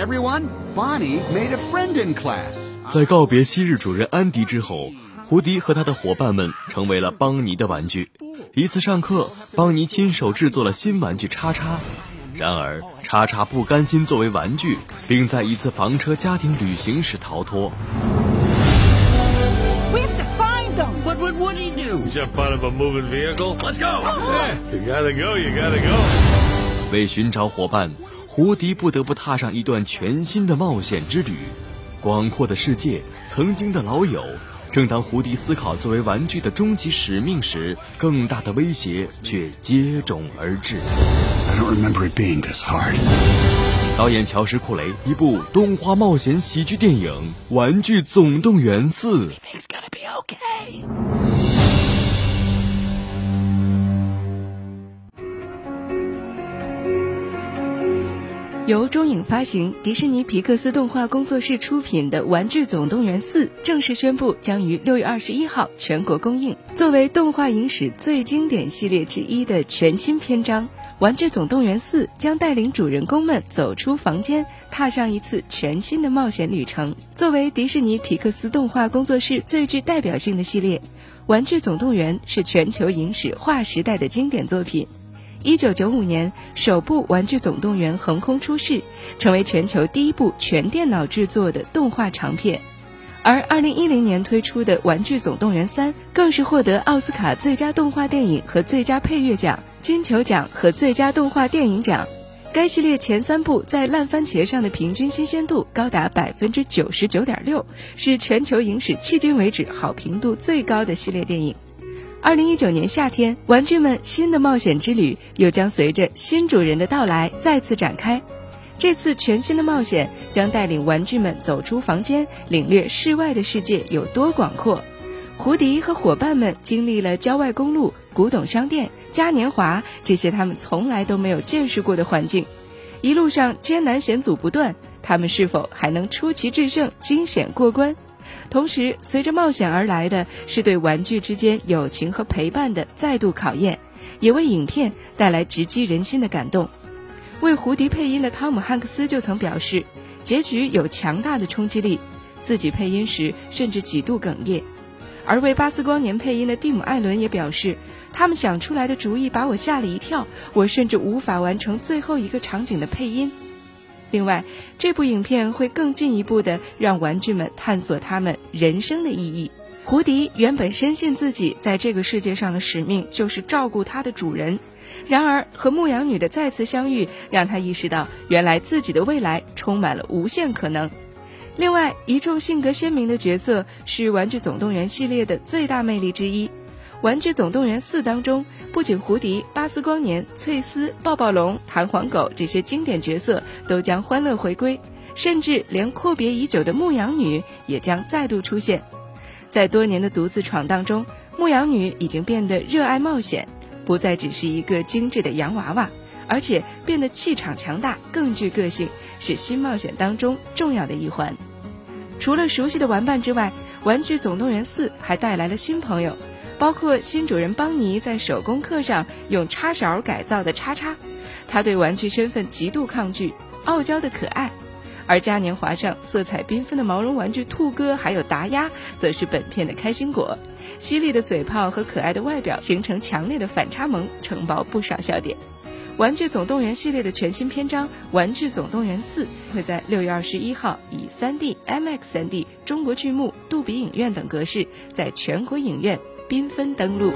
everyone? Bonnie made a friend in class. 在告别昔日主人安迪之后，胡迪和他的伙伴们成为了邦尼的玩具。一次上课，邦尼亲手制作了新玩具叉叉。然而，叉叉不甘心作为玩具，并在一次房车家庭旅行时逃脱。We have to find them. What would Woody do? Is that part of a moving vehicle? Let's go. You gotta go. You gotta go. 为寻找伙伴，胡迪不得不踏上一段全新的冒险之旅。广阔的世界，曾经的老友。正当胡迪思考作为玩具的终极使命时，更大的威胁却接踵而至。I don't remember it being this hard. 导演乔什·库雷一部动画冒险喜剧电影《玩具总动员四》。由中影发行、迪士尼皮克斯动画工作室出品的《玩具总动员四》正式宣布将于六月二十一号全国公映。作为动画影史最经典系列之一的全新篇章，《玩具总动员四》将带领主人公们走出房间，踏上一次全新的冒险旅程。作为迪士尼皮克斯动画工作室最具代表性的系列，《玩具总动员》是全球影史划时代的经典作品。一九九五年，首部《玩具总动员》横空出世，成为全球第一部全电脑制作的动画长片。而二零一零年推出的《玩具总动员三》更是获得奥斯卡最佳动画电影和最佳配乐奖、金球奖和最佳动画电影奖。该系列前三部在烂番茄上的平均新鲜度高达百分之九十九点六，是全球影史迄今为止好评度最高的系列电影。二零一九年夏天，玩具们新的冒险之旅又将随着新主人的到来再次展开。这次全新的冒险将带领玩具们走出房间，领略室外的世界有多广阔。胡迪和伙伴们经历了郊外公路、古董商店、嘉年华这些他们从来都没有见识过的环境，一路上艰难险阻不断，他们是否还能出奇制胜、惊险过关？同时，随着冒险而来的是对玩具之间友情和陪伴的再度考验，也为影片带来直击人心的感动。为胡迪配音的汤姆·汉克斯就曾表示，结局有强大的冲击力，自己配音时甚至几度哽咽。而为巴斯光年配音的蒂姆·艾伦也表示，他们想出来的主意把我吓了一跳，我甚至无法完成最后一个场景的配音。另外，这部影片会更进一步的让玩具们探索他们人生的意义。胡迪原本深信自己在这个世界上的使命就是照顾他的主人，然而和牧羊女的再次相遇，让他意识到原来自己的未来充满了无限可能。另外，一众性格鲜明的角色是《玩具总动员》系列的最大魅力之一。《玩具总动员四》当中，不仅胡迪、巴斯光年、翠丝、抱抱龙、弹簧狗这些经典角色都将欢乐回归，甚至连阔别已久的牧羊女也将再度出现。在多年的独自闯荡中，牧羊女已经变得热爱冒险，不再只是一个精致的洋娃娃，而且变得气场强大，更具个性，是新冒险当中重要的一环。除了熟悉的玩伴之外，《玩具总动员四》还带来了新朋友。包括新主人邦尼在手工课上用叉勺改造的叉叉，他对玩具身份极度抗拒，傲娇的可爱；而嘉年华上色彩缤纷的毛绒玩具兔哥还有达鸭，则是本片的开心果。犀利的嘴炮和可爱的外表形成强烈的反差萌，承包不少笑点。《玩具总动员》系列的全新篇章《玩具总动员四》会在六月二十一号以 3D、MX3D、中国剧目、杜比影院等格式，在全国影院。缤纷登陆。